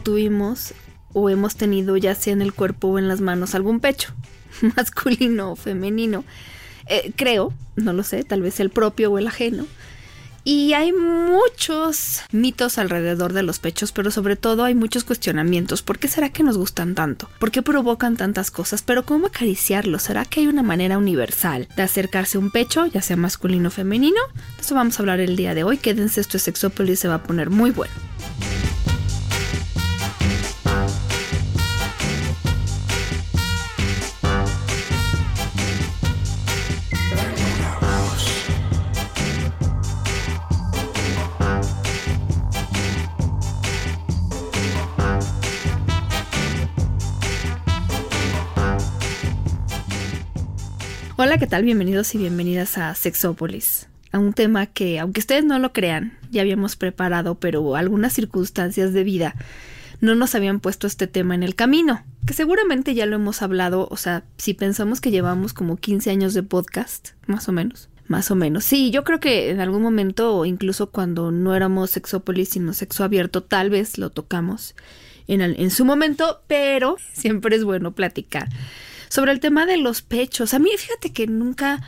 Tuvimos o hemos tenido ya sea en el cuerpo o en las manos algún pecho, masculino o femenino. Eh, creo, no lo sé, tal vez el propio o el ajeno. Y hay muchos mitos alrededor de los pechos, pero sobre todo hay muchos cuestionamientos. ¿Por qué será que nos gustan tanto? ¿Por qué provocan tantas cosas? Pero ¿cómo acariciarlos? ¿Será que hay una manera universal de acercarse a un pecho, ya sea masculino o femenino? De eso vamos a hablar el día de hoy. Quédense, esto es Sexópolis, se va a poner muy bueno. Hola, ¿qué tal? Bienvenidos y bienvenidas a Sexópolis, a un tema que, aunque ustedes no lo crean, ya habíamos preparado, pero algunas circunstancias de vida no nos habían puesto este tema en el camino, que seguramente ya lo hemos hablado, o sea, si pensamos que llevamos como 15 años de podcast, más o menos. Más o menos. Sí, yo creo que en algún momento, incluso cuando no éramos Sexópolis, sino sexo abierto, tal vez lo tocamos en, en su momento, pero siempre es bueno platicar sobre el tema de los pechos, a mí fíjate que nunca,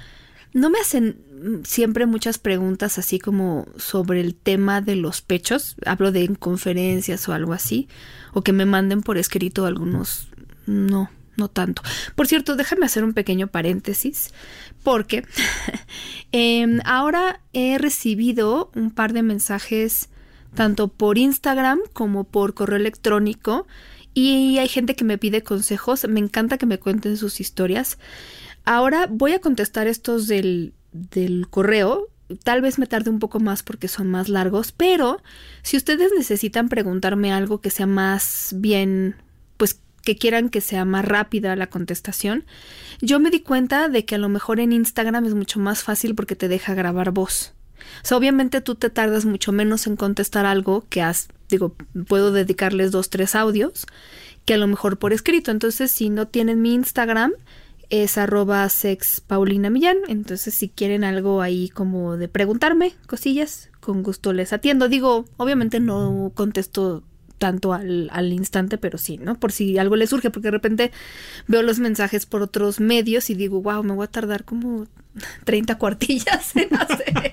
no me hacen siempre muchas preguntas así como sobre el tema de los pechos, hablo de en conferencias o algo así, o que me manden por escrito algunos, no, no tanto. Por cierto, déjame hacer un pequeño paréntesis, porque em, ahora he recibido un par de mensajes tanto por Instagram como por correo electrónico y hay gente que me pide consejos, me encanta que me cuenten sus historias. Ahora voy a contestar estos del, del correo, tal vez me tarde un poco más porque son más largos, pero si ustedes necesitan preguntarme algo que sea más bien, pues que quieran que sea más rápida la contestación, yo me di cuenta de que a lo mejor en Instagram es mucho más fácil porque te deja grabar voz. O sea, obviamente tú te tardas mucho menos en contestar algo que has, digo, puedo dedicarles dos, tres audios que a lo mejor por escrito. Entonces, si no tienen mi Instagram, es arroba sex Millán. Entonces, si quieren algo ahí como de preguntarme cosillas, con gusto les atiendo. Digo, obviamente no contesto tanto al, al, instante, pero sí, ¿no? Por si algo les surge, porque de repente veo los mensajes por otros medios y digo, wow, me voy a tardar como 30 cuartillas en hacer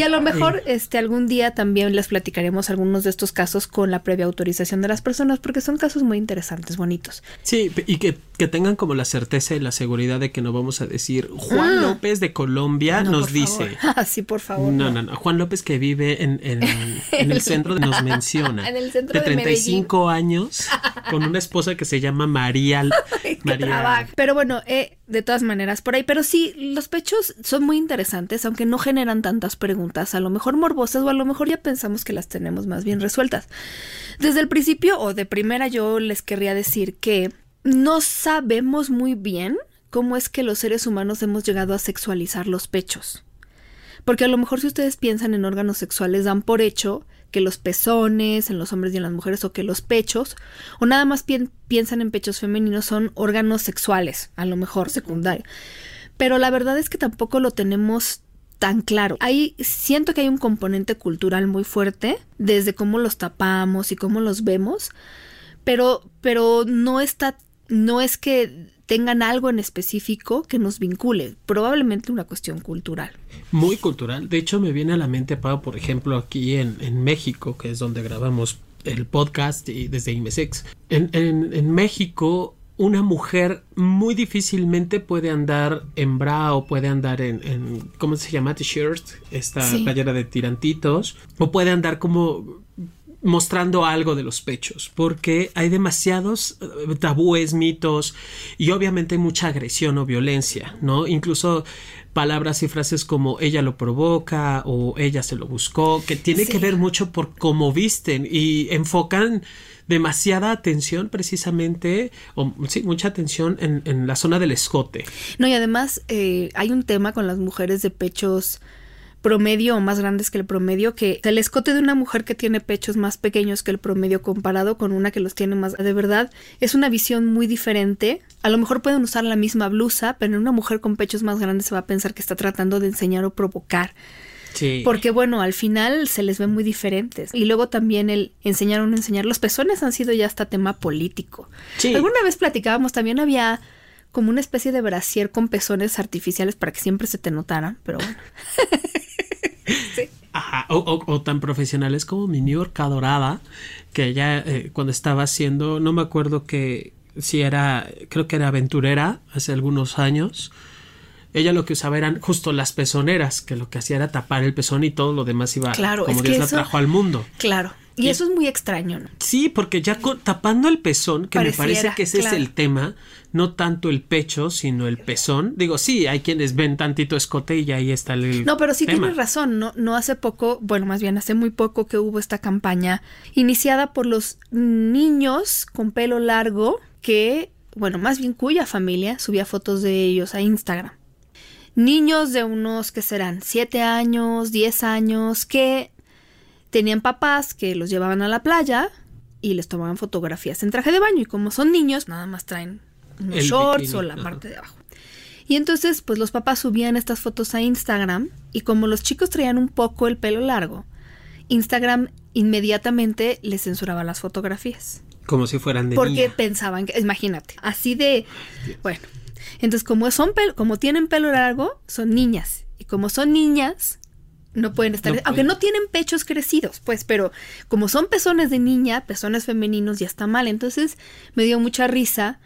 Y a lo mejor este algún día también les platicaremos algunos de estos casos con la previa autorización de las personas porque son casos muy interesantes, bonitos. Sí, y que, tengan como la certeza y la seguridad de que no vamos a decir Juan ah. López de Colombia nos dice. Ah, sí, por favor. No, no, no, Juan López que vive en, en, el centro de nos menciona. En el centro de, 35 años con una esposa que se llama María. María. Pero bueno, eh, de todas maneras por ahí. Pero sí, los pechos son muy interesantes, aunque no generan tantas preguntas, a lo mejor morbosas o a lo mejor ya pensamos que las tenemos más bien resueltas. Desde el principio o de primera yo les querría decir que no sabemos muy bien cómo es que los seres humanos hemos llegado a sexualizar los pechos. Porque a lo mejor si ustedes piensan en órganos sexuales dan por hecho que los pezones en los hombres y en las mujeres o que los pechos o nada más piensan en pechos femeninos son órganos sexuales, a lo mejor secundario. Pero la verdad es que tampoco lo tenemos tan claro. Ahí siento que hay un componente cultural muy fuerte desde cómo los tapamos y cómo los vemos, pero pero no está no es que tengan algo en específico que nos vincule, probablemente una cuestión cultural. Muy cultural. De hecho, me viene a la mente, Pau, por ejemplo, aquí en, en México, que es donde grabamos el podcast y desde IMESEX. En, en, en México una mujer muy difícilmente puede andar en bra o puede andar en, en ¿cómo se llama? T-shirt, esta playera de tirantitos, o puede andar como mostrando algo de los pechos, porque hay demasiados eh, tabúes, mitos y obviamente mucha agresión o violencia, ¿no? Incluso palabras y frases como ella lo provoca o ella se lo buscó, que tiene que ver mucho por cómo visten y enfocan demasiada atención precisamente, o sí, mucha atención en, en la zona del escote. No, y además eh, hay un tema con las mujeres de pechos promedio o más grandes que el promedio, que el escote de una mujer que tiene pechos más pequeños que el promedio comparado con una que los tiene más de verdad, es una visión muy diferente. A lo mejor pueden usar la misma blusa, pero en una mujer con pechos más grandes se va a pensar que está tratando de enseñar o provocar. Sí. Porque bueno, al final se les ve muy diferentes. Y luego también el enseñar o no enseñar. Los pezones han sido ya hasta tema político. Sí. Alguna vez platicábamos, también había como una especie de brasier con pezones artificiales para que siempre se te notaran, pero bueno. sí. Ajá, o, o, o, tan profesionales como mi New York Dorada, que ella eh, cuando estaba haciendo, no me acuerdo que si era, creo que era aventurera hace algunos años, ella lo que usaba eran justo las pezoneras, que lo que hacía era tapar el pezón y todo lo demás iba claro, como es Dios que la eso, trajo al mundo. Claro. Y, y, eso es muy extraño, ¿no? Sí, porque ya con, tapando el pezón, que Pareciera, me parece que ese claro. es el tema, no tanto el pecho, sino el pezón. Digo, sí, hay quienes ven tantito escote y ahí está el. No, pero sí tema. tienes razón, no, no hace poco, bueno, más bien hace muy poco que hubo esta campaña iniciada por los niños con pelo largo que, bueno, más bien cuya familia subía fotos de ellos a Instagram niños de unos que serán 7 años, 10 años, que tenían papás que los llevaban a la playa y les tomaban fotografías en traje de baño y como son niños, nada más traen unos El shorts bikini, o la ajá. parte de abajo. Y entonces, pues los papás subían estas fotos a Instagram y como los chicos traían un poco el pelo largo, Instagram inmediatamente les censuraba las fotografías. Como si fueran de Porque niña. pensaban que, imagínate, así de, bueno, entonces como son como tienen pelo largo, son niñas y como son niñas no pueden estar, No aunque no tienen pechos crecidos, pues, pero como son pezones de niña, pezones femeninos ya está mal, entonces me dio mucha risa.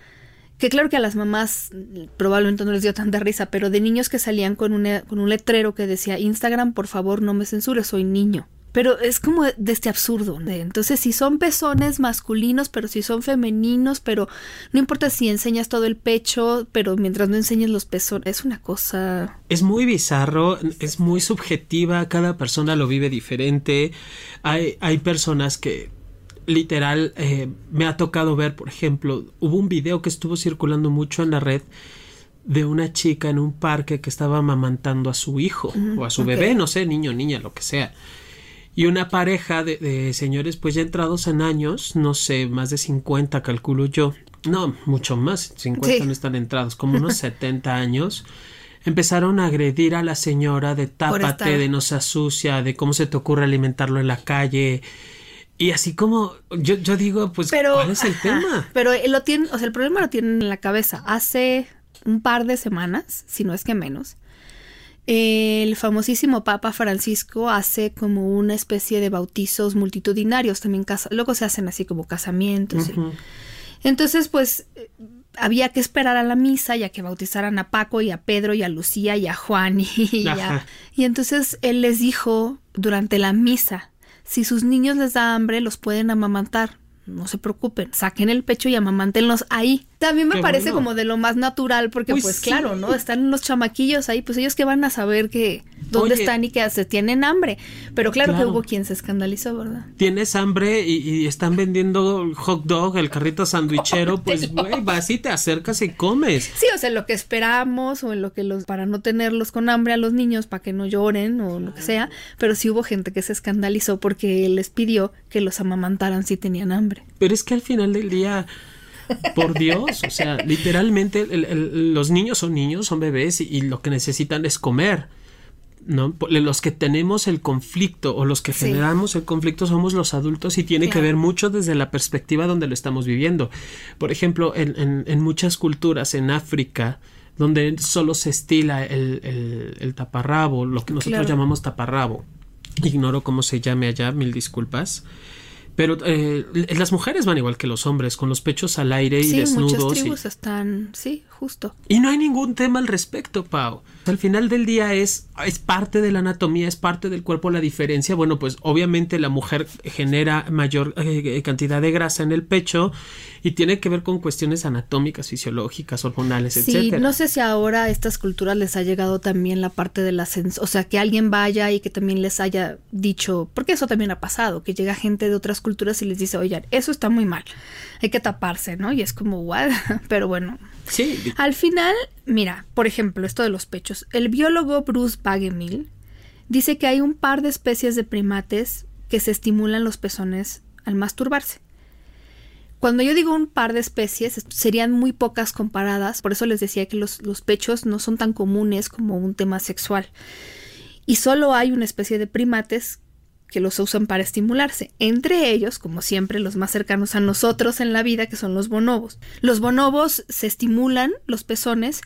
Que claro que a las mamás probablemente no les dio tanta risa, pero de niños que salían con, una, con un letrero que decía Instagram, por favor, no me censures, soy niño. Pero es como de este absurdo. entonces, si son pezones masculinos, pero si son femeninos, pero no importa si enseñas todo el pecho, pero mientras no enseñes los pezones, es una cosa. Es muy bizarro, es muy subjetiva, cada persona lo vive diferente. Hay, hay personas que literal eh, me ha tocado ver, por ejemplo, hubo un video que estuvo circulando mucho en la red de una chica en un parque que estaba amamantando a su hijo o a su bebé, no sé, niño, niña, lo que sea. Y una pareja de, de señores, pues ya entrados en años, no sé, más de 50, calculo yo. No, mucho más, 50 Sí. no están entrados, como unos 70 años. Empezaron a agredir a la señora de tápate, de no se asucia, de cómo se te ocurre alimentarlo en la calle. Y así como, yo, yo digo, pues, Pero, ¿cuál es el ajá, tema? Pero lo tienen, o sea, el problema lo tienen en la cabeza. Hace un par de semanas, si no es que menos, el famosísimo Papa Francisco hace como una especie de bautizos multitudinarios, también casa, luego se hacen así como casamientos. y-. Entonces, pues eh, había que esperar a la misa ya que bautizaran a Paco y a Pedro y a Lucía y a Juan y, y a- y entonces él les dijo durante la misa, si sus niños les da hambre, los pueden amamantar. No se preocupen, saquen el pecho y amamántenlos ahí. También me Qué parece bueno. como de lo más natural, porque Pues pues sí. claro, ¿no? Están los chamaquillos ahí, pues ellos que van a saber que dónde Oye. están y que se tienen hambre. Pero claro, Claro. que hubo quien se escandalizó, ¿verdad? Tienes hambre y, y están vendiendo hot dog, el carrito sandwichero, pues, güey, vas y te acercas y comes. Sí, o sea, lo que esperamos o en lo que los para no tenerlos con hambre a los niños para que no lloren o lo que sea, pero sí hubo gente que se escandalizó porque él les pidió que los amamantaran si tenían hambre. Pero es que al final del día, por Dios, o sea, literalmente el- el- los niños son niños, son bebés y, y lo que necesitan es comer. ¿no? Los que tenemos el conflicto o los que Sí. generamos el conflicto somos los adultos y tiene que ver mucho desde la perspectiva donde lo estamos viviendo. Por ejemplo, en, en- en muchas culturas, en África, donde solo se estila el, el- el taparrabo, lo que nosotros Claro. llamamos taparrabo, ignoro cómo se llame allá, mil disculpas, Pero eh, las mujeres van igual que los hombres, con los pechos al aire y desnudos. Muchas tribus están, sí, justo. Y no hay ningún tema al respecto, Pau. Al final del día es, es parte de la anatomía, es parte del cuerpo la diferencia. Bueno, pues obviamente la mujer genera mayor eh, cantidad de grasa en el pecho y tiene que ver con cuestiones anatómicas, fisiológicas, hormonales, sí, No sé si ahora a estas culturas les ha llegado también la parte de la o sea, que alguien vaya y que también les haya dicho, porque eso también ha pasado, que llega gente de otras culturas y les dice, oigan, eso está muy mal, hay que taparse, ¿no? Y es como, what? Pero bueno. Sí. Al final, mira, por ejemplo, esto de los pechos. El biólogo Bruce Bagemil dice que hay un par de especies de primates que se estimulan los pezones al masturbarse. Cuando yo digo un par de especies, serían muy pocas comparadas, por eso les decía que los, pechos no son tan comunes como un tema sexual. Y solo hay una especie de primates que los usan para estimularse. Entre ellos, como siempre, los más cercanos a nosotros en la vida, que son los bonobos. Los bonobos se estimulan los pezones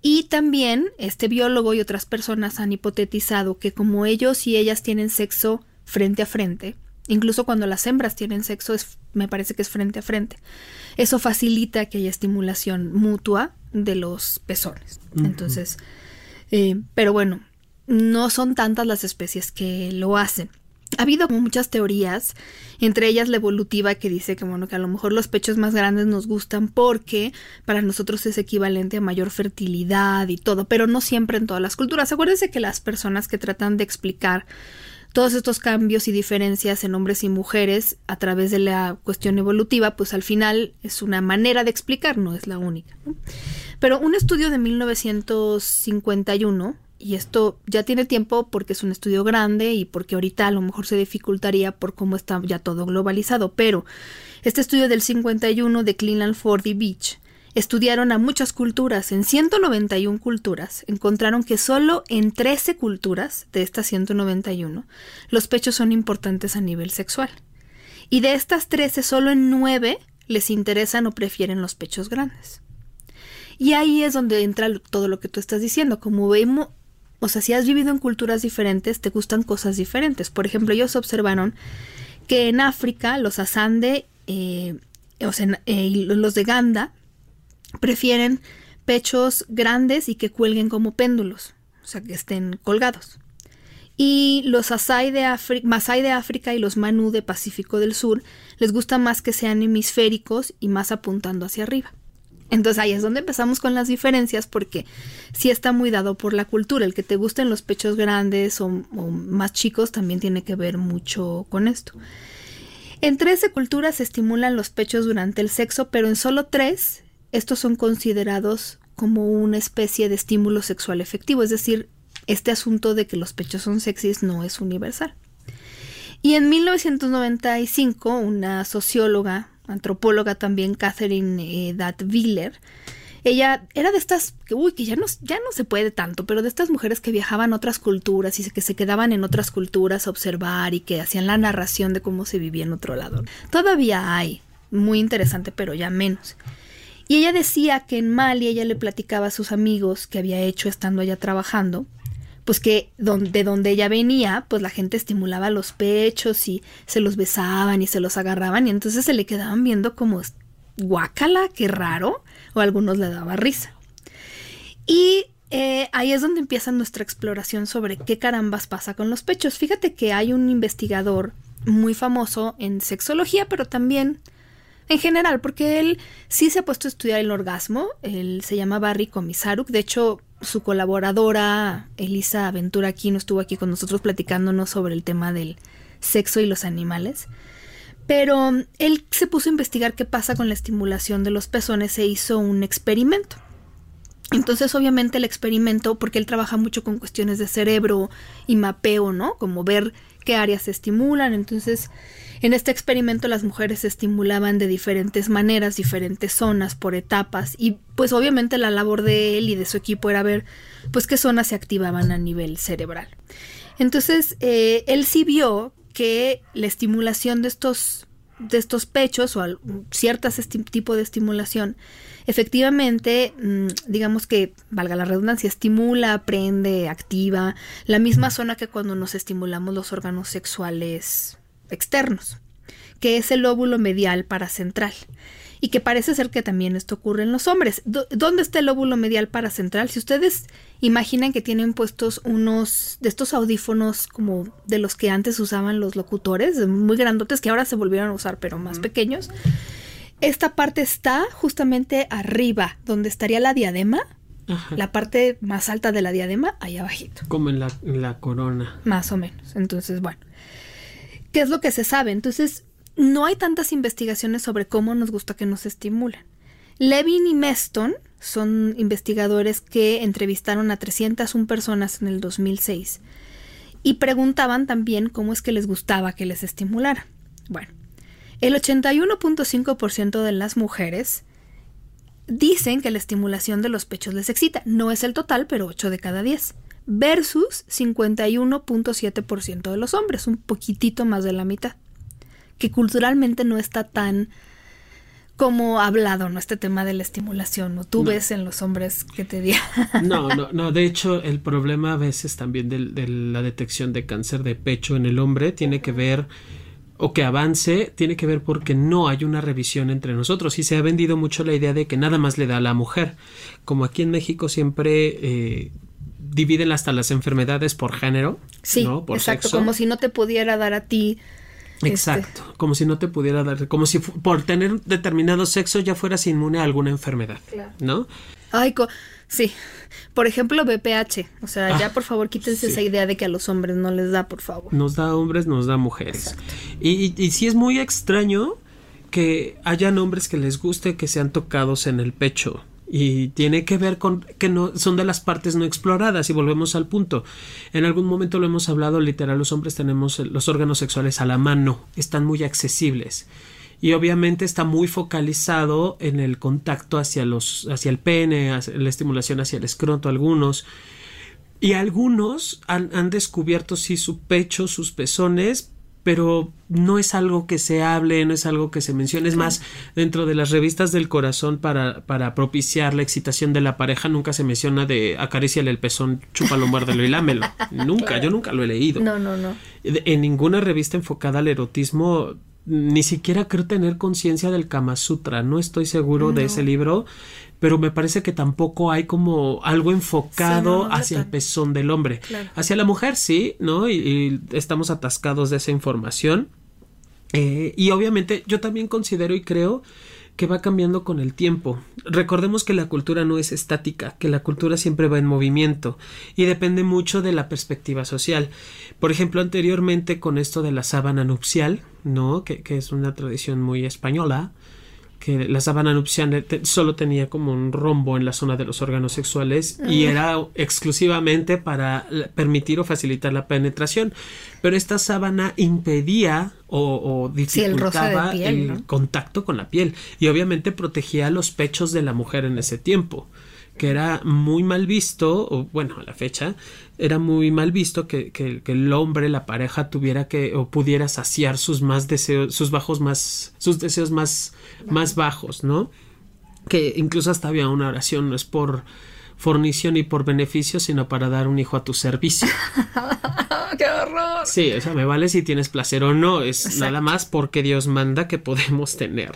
y también este biólogo y otras personas han hipotetizado que como ellos y ellas tienen sexo frente a frente, Incluso cuando las hembras tienen sexo, es, me parece que es frente a frente. Eso facilita que haya estimulación mutua de los pezones. Entonces, eh, pero bueno, no son tantas las especies que lo hacen. Ha habido muchas teorías, entre ellas la evolutiva que dice que bueno, que a lo mejor los pechos más grandes nos gustan porque para nosotros es equivalente a mayor fertilidad y todo, pero no siempre en todas las culturas. Acuérdense que las personas que tratan de explicar todos estos cambios y diferencias en hombres y mujeres a través de la cuestión evolutiva, pues al final es una manera de explicar, no es la única. Pero un estudio de 1951, y esto ya tiene tiempo porque es un estudio grande y porque ahorita a lo mejor se dificultaría por cómo está ya todo globalizado, pero este estudio del 51 de Cleveland Ford y Beach Estudiaron a muchas culturas. En 191 culturas encontraron que solo en 13 culturas de estas 191 los pechos son importantes a nivel sexual. Y de estas 13, solo en 9 les interesan o prefieren los pechos grandes. Y ahí es donde entra todo lo que tú estás diciendo. Como vemos, o sea, si has vivido en culturas diferentes, te gustan cosas diferentes. Por ejemplo, ellos observaron que en África los asande, eh, o sea, eh, los de Ganda, prefieren pechos grandes y que cuelguen como péndulos, o sea, que estén colgados. Y los Asai Masai de África y los Manu de Pacífico del Sur les gusta más que sean hemisféricos y más apuntando hacia arriba. Entonces ahí es donde empezamos con las diferencias porque sí está muy dado por la cultura. El que te gusten los pechos grandes o, más chicos también tiene que ver mucho con esto. En 13 culturas se estimulan los pechos durante el sexo, pero en solo tres estos son considerados como una especie de estímulo sexual efectivo, es decir, este asunto de que los pechos son sexys no es universal. Y en 1995, una socióloga, antropóloga también, Catherine eh, Datviller, ella era de estas, que, uy, que ya no, ya no se puede tanto, pero de estas mujeres que viajaban a otras culturas y que se quedaban en otras culturas a observar y que hacían la narración de cómo se vivía en otro lado. Todavía hay, muy interesante, pero ya menos. Y ella decía que en Mali ella le platicaba a sus amigos que había hecho estando allá trabajando, pues que de donde ella venía, pues la gente estimulaba los pechos y se los besaban y se los agarraban y entonces se le quedaban viendo como guácala, qué raro, o a algunos le daba risa. Y eh, ahí es donde empieza nuestra exploración sobre qué carambas pasa con los pechos. Fíjate que hay un investigador muy famoso en sexología, pero también en general, porque él sí se ha puesto a estudiar el orgasmo, él se llama Barry Komisaruk, de hecho su colaboradora Elisa Aventura aquí no estuvo aquí con nosotros platicándonos sobre el tema del sexo y los animales. Pero él se puso a investigar qué pasa con la estimulación de los pezones e hizo un experimento. Entonces, obviamente, el experimento, porque él trabaja mucho con cuestiones de cerebro y mapeo, ¿no? Como ver qué áreas se estimulan. Entonces, en este experimento las mujeres se estimulaban de diferentes maneras, diferentes zonas, por etapas, y pues obviamente la labor de él y de su equipo era ver pues qué zonas se activaban a nivel cerebral. Entonces, eh, él sí vio que la estimulación de estos, de estos pechos o ciertas tipo de estimulación efectivamente, mm, digamos que, valga la redundancia, estimula, prende, activa la misma zona que cuando nos estimulamos los órganos sexuales externos, que es el lóbulo medial paracentral y que parece ser que también esto ocurre en los hombres. ¿Dónde está el lóbulo medial paracentral? Si ustedes imaginan que tienen puestos unos de estos audífonos como de los que antes usaban los locutores, muy grandotes que ahora se volvieron a usar pero más pequeños, esta parte está justamente arriba, donde estaría la diadema. La parte más alta de la diadema, ahí abajito. Como en la, en la corona. Más o menos. Entonces, bueno. ¿Qué es lo que se sabe? Entonces, no hay tantas investigaciones sobre cómo nos gusta que nos estimulen. Levin y Meston son investigadores que entrevistaron a 301 personas en el 2006 y preguntaban también cómo es que les gustaba que les estimulara. Bueno, el 81.5% de las mujeres dicen que la estimulación de los pechos les excita. No es el total, pero 8 de cada 10. Versus 51.7% de los hombres, un poquitito más de la mitad que culturalmente no está tan como hablado, ¿no? Este tema de la estimulación, ¿no? Tú ves en los hombres que te digan. No, no, no. De hecho, el problema a veces también de, de, la detección de cáncer de pecho en el hombre tiene que ver o que avance tiene que ver porque no hay una revisión entre nosotros y se ha vendido mucho la idea de que nada más le da a la mujer. Como aquí en México siempre eh, dividen hasta las enfermedades por género. Sí, ¿no? por exacto, como si no te pudiera dar a ti este. Exacto, como si no te pudiera dar, como si por tener determinado sexo ya fueras inmune a alguna enfermedad, ¿no? Ay, sí. Por ejemplo, BPH, o sea, ya ah, por favor quítense esa idea de que a los hombres no les da, por favor. Nos da hombres, nos da mujeres. Y, y, y sí es muy extraño que hayan hombres que les guste que sean tocados en el pecho y tiene que ver con que no son de las partes no exploradas y volvemos al punto. En algún momento lo hemos hablado, literal, los hombres tenemos los órganos sexuales a la mano, están muy accesibles y obviamente está muy focalizado en el contacto hacia los hacia el pene, la estimulación hacia el escroto algunos y algunos han, han descubierto sí su pecho, sus pezones, pero no es algo que se hable, no es algo que se mencione. Es más, dentro de las revistas del corazón para, para propiciar la excitación de la pareja, nunca se menciona de acaríciale el pezón, chúpalo, muérdelo y lámelo. nunca, yo nunca lo he leído. No, no, no. En ninguna revista enfocada al erotismo ni siquiera creo tener conciencia del Kama Sutra, no estoy seguro de ese libro, pero me parece que tampoco hay como algo enfocado hacia el pezón del hombre. Hacia la mujer sí, ¿no? Y, estamos atascados de esa información. Eh, y obviamente yo también considero y creo que va cambiando con el tiempo. Recordemos que la cultura no es estática, que la cultura siempre va en movimiento y depende mucho de la perspectiva social. Por ejemplo, anteriormente con esto de la sábana nupcial, ¿no? Que, que es una tradición muy española, que la sábana nupcial solo tenía como un rombo en la zona de los órganos sexuales y era exclusivamente para permitir o facilitar la penetración. Pero esta sábana impedía o, dificultaba el, contacto con la piel y obviamente protegía los pechos de la mujer en ese tiempo que era muy mal visto, o bueno, a la fecha, era muy mal visto que, que, el hombre, la pareja, tuviera que o pudiera saciar sus más deseos, sus bajos más, sus deseos más, más bajos, ¿no? Que incluso hasta había una oración, no es por fornición ni por beneficio, sino para dar un hijo a tu servicio. ¡Qué horror! Sí, o sea, me vale si tienes placer o no, es nada más porque Dios manda que podemos tener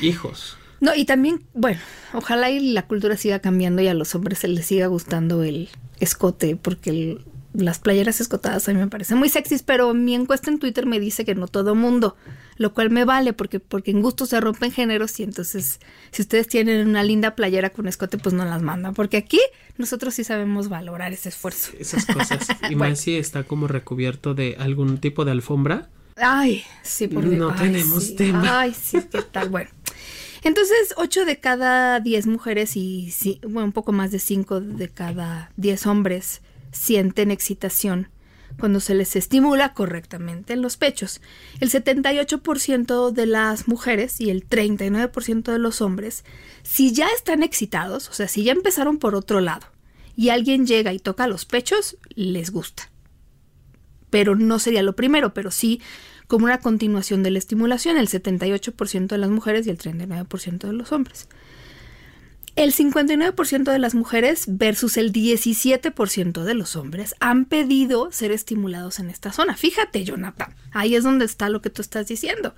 hijos. No, y también, bueno, ojalá y la cultura siga cambiando y a los hombres se les siga gustando el escote, porque las playeras escotadas a mí me parecen muy sexys, pero mi encuesta en Twitter me dice que no todo mundo, lo cual me vale porque, porque en gusto se rompen géneros y entonces si ustedes tienen una linda playera con escote, pues no las mandan, porque aquí nosotros sí sabemos valorar ese esfuerzo. Esas cosas. Y más si está como recubierto de algún tipo de alfombra. Ay, sí, por No tenemos tema. Ay, sí, qué tal. Bueno, entonces, 8 de cada 10 mujeres y bueno, un poco más de 5 de cada 10 hombres sienten excitación cuando se les estimula correctamente en los pechos. El 78% de las mujeres y el 39% de los hombres, si ya están excitados, o sea, si ya empezaron por otro lado, y alguien llega y toca los pechos, les gusta. Pero no sería lo primero, pero sí como una continuación de la estimulación, el 78% de las mujeres y el 39% de los hombres. El 59% de las mujeres versus el 17% de los hombres han pedido ser estimulados en esta zona. Fíjate, Jonathan, ahí es donde está lo que tú estás diciendo.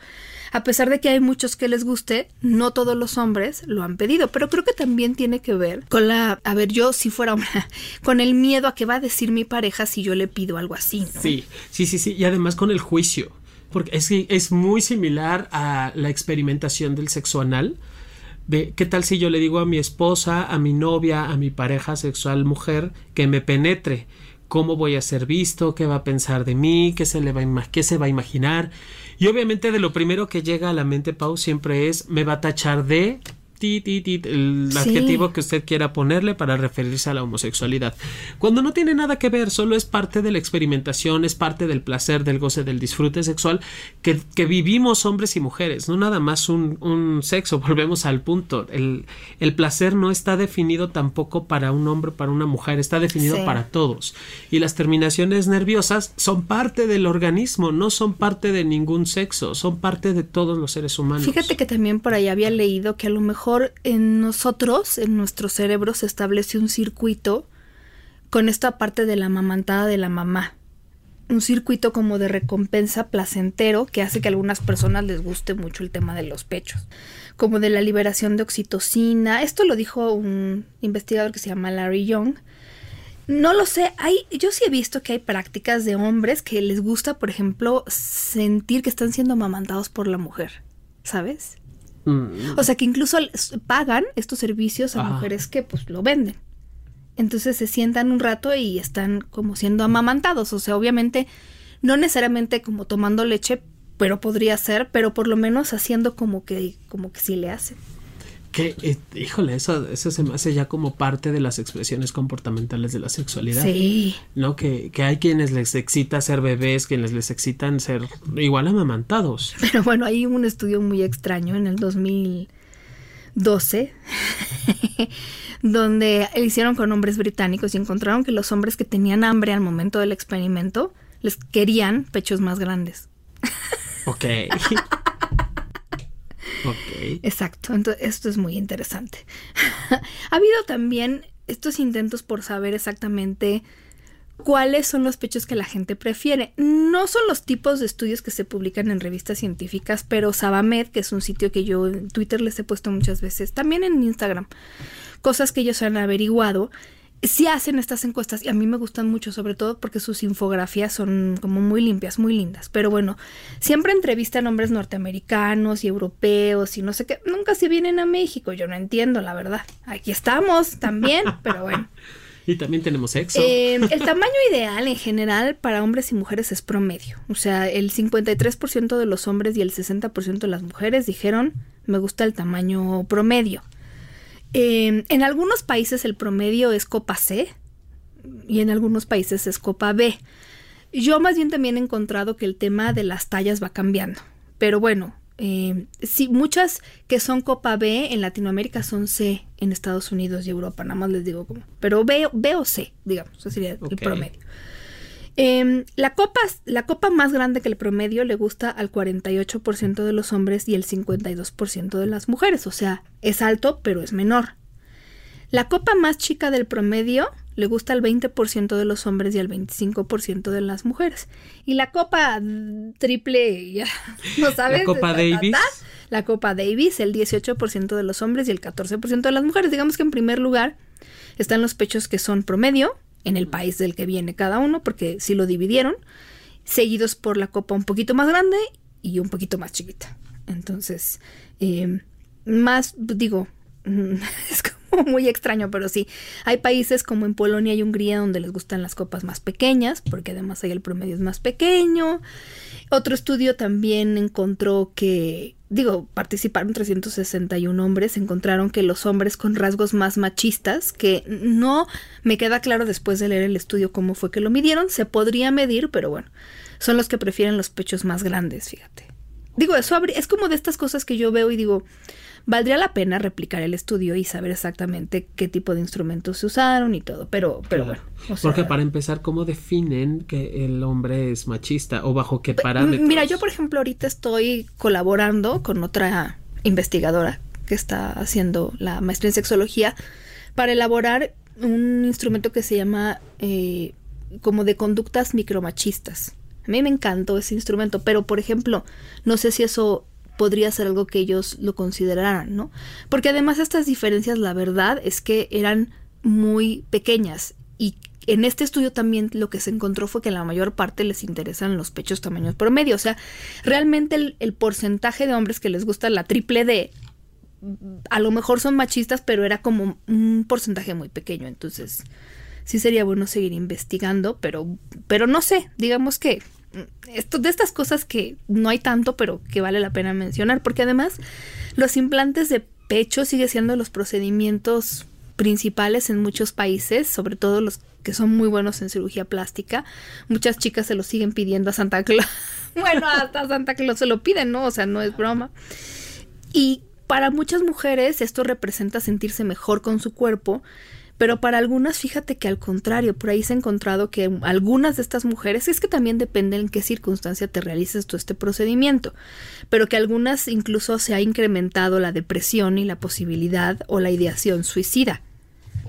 A pesar de que hay muchos que les guste, no todos los hombres lo han pedido, pero creo que también tiene que ver con la, a ver, yo si fuera una, con el miedo a qué va a decir mi pareja si yo le pido algo así. Sí, sí, sí, sí, y además con el juicio, porque es es muy similar a la experimentación del sexo anal. De, ¿Qué tal si yo le digo a mi esposa, a mi novia, a mi pareja sexual mujer que me penetre? ¿Cómo voy a ser visto? ¿Qué va a pensar de mí? ¿Qué se, le va qué se va a imaginar? Y obviamente de lo primero que llega a la mente, Pau, siempre es, me va a tachar de el adjetivo que usted quiera ponerle para referirse a la homosexualidad. Cuando no tiene nada que ver, solo es parte de la experimentación, es parte del placer, del goce, del disfrute sexual que, que vivimos hombres y mujeres, no nada más un, un sexo, volvemos al punto. El, el, placer no está definido tampoco para un hombre, para una mujer, está definido sí. para todos. Y las terminaciones nerviosas son parte del organismo, no son parte de ningún sexo, son parte de todos los seres humanos. Fíjate que también por ahí había leído que a lo mejor en nosotros, en nuestro cerebro, se establece un circuito con esta parte de la amamantada de la mamá. Un circuito como de recompensa placentero que hace que a algunas personas les guste mucho el tema de los pechos. Como de la liberación de oxitocina. Esto lo dijo un investigador que se llama Larry Young. No lo sé, hay, yo sí he visto que hay prácticas de hombres que les gusta, por ejemplo, sentir que están siendo amamantados por la mujer, ¿sabes? O sea que incluso pagan estos servicios a Ajá. mujeres que pues lo venden. Entonces se sientan un rato y están como siendo amamantados. O sea, obviamente no necesariamente como tomando leche, pero podría ser, pero por lo menos haciendo como que, como que sí le hacen. Que, eh, híjole, eso, eso se me hace ya como parte de las expresiones comportamentales de la sexualidad. Sí. ¿No? Que, que hay quienes les excita ser bebés, quienes les excitan ser igual amamantados. Pero bueno, hay un estudio muy extraño en el 2012 donde hicieron con hombres británicos y encontraron que los hombres que tenían hambre al momento del experimento les querían pechos más grandes. Ok. Okay. Exacto, entonces esto es muy interesante. ha habido también estos intentos por saber exactamente cuáles son los pechos que la gente prefiere. No son los tipos de estudios que se publican en revistas científicas, pero Sabamed, que es un sitio que yo en Twitter les he puesto muchas veces, también en Instagram, cosas que ellos han averiguado, sí hacen estas encuestas y a mí me gustan mucho, sobre todo porque sus infografías son como muy limpias, muy lindas. Pero bueno, siempre entrevistan hombres norteamericanos y europeos y no sé qué. Nunca se vienen a México, yo no entiendo, la verdad. Aquí estamos también, pero bueno. Y también tenemos sexo. Eh, el tamaño ideal en general para hombres y mujeres es promedio. O sea, el 53% de los hombres y el 60% de las mujeres dijeron, me gusta el tamaño promedio. Eh, en algunos países el promedio es copa C y en algunos países es copa B. Yo más bien también he encontrado que el tema de las tallas va cambiando. Pero bueno, eh, sí, muchas que son copa B en Latinoamérica son C en Estados Unidos y Europa, nada más les digo cómo. Pero B, B o C, digamos, ese sería okay. el promedio. Eh, la, copa, la copa más grande que el promedio le gusta al 48% de los hombres y el 52% de las mujeres, o sea, es alto pero es menor. La copa más chica del promedio le gusta al 20% de los hombres y al 25% de las mujeres. Y la copa triple, ya no sabes. La copa Davis. La copa Davis, el 18% de los hombres y el 14% de las mujeres. Digamos que en primer lugar están los pechos que son promedio, en el país del que viene cada uno, porque sí lo dividieron, seguidos por la copa un poquito más grande y un poquito más chiquita. Entonces, eh, más, digo, es como muy extraño, pero sí, hay países como en Polonia y Hungría donde les gustan las copas más pequeñas, porque además ahí el promedio es más pequeño. Otro estudio también encontró que, digo, participaron 361 hombres, encontraron que los hombres con rasgos más machistas, que no me queda claro después de leer el estudio cómo fue que lo midieron, se podría medir, pero bueno, son los que prefieren los pechos más grandes, fíjate. Digo, eso es como de estas cosas que yo veo y digo, valdría la pena replicar el estudio y saber exactamente qué tipo de instrumentos se usaron y todo, pero, pero claro. bueno. O sea, Porque para empezar, ¿cómo definen que el hombre es machista o bajo qué parámetros? Mira, yo por ejemplo ahorita estoy colaborando con otra investigadora que está haciendo la maestría en sexología para elaborar un instrumento que se llama eh, como de conductas micromachistas. A mí me encantó ese instrumento, pero por ejemplo, no sé si eso podría ser algo que ellos lo consideraran, ¿no? Porque además estas diferencias, la verdad es que eran muy pequeñas y en este estudio también lo que se encontró fue que la mayor parte les interesan los pechos tamaños promedio. O sea, realmente el, el, porcentaje de hombres que les gusta la triple D a lo mejor son machistas, pero era como un porcentaje muy pequeño. Entonces, sí sería bueno seguir investigando, pero, pero no sé, digamos que esto, de estas cosas que no hay tanto, pero que vale la pena mencionar, porque además los implantes de pecho sigue siendo los procedimientos principales en muchos países, sobre todo los que son muy buenos en cirugía plástica. Muchas chicas se lo siguen pidiendo a Santa Claus. bueno, hasta Santa Claus se lo piden, ¿no? O sea, no es broma. Y para muchas mujeres esto representa sentirse mejor con su cuerpo, pero para algunas fíjate que al contrario, por ahí se ha encontrado que algunas de estas mujeres, es que también depende en qué circunstancia te realices tú este procedimiento, pero que algunas incluso se ha incrementado la depresión y la posibilidad o la ideación suicida.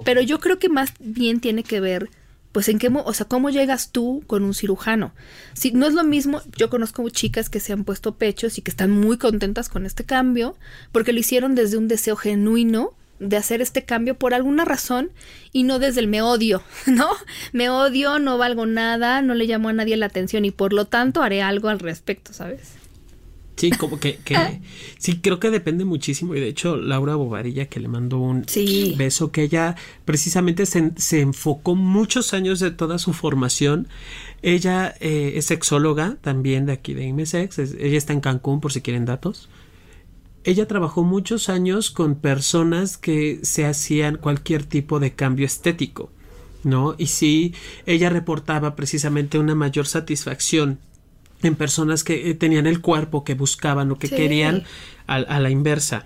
Pero yo creo que más bien tiene que ver pues en qué, o sea, cómo llegas tú con un cirujano. Si no es lo mismo, yo conozco chicas que se han puesto pechos y que están muy contentas con este cambio, porque lo hicieron desde un deseo genuino de hacer este cambio por alguna razón y no desde el me odio, ¿no? Me odio, no valgo nada, no le llamo a nadie la atención y por lo tanto haré algo al respecto, ¿sabes? Sí, como que, que sí, creo que depende muchísimo. Y de hecho, Laura Bobadilla, que le mandó un beso, que ella precisamente se, se, enfocó muchos años de toda su formación. Ella eh, es sexóloga también de aquí de IMSEX. ella está en Cancún, por si quieren datos. Ella trabajó muchos años con personas que se hacían cualquier tipo de cambio estético. ¿No? Y sí, ella reportaba precisamente una mayor satisfacción en personas que eh, tenían el cuerpo que buscaban o que querían a, la inversa.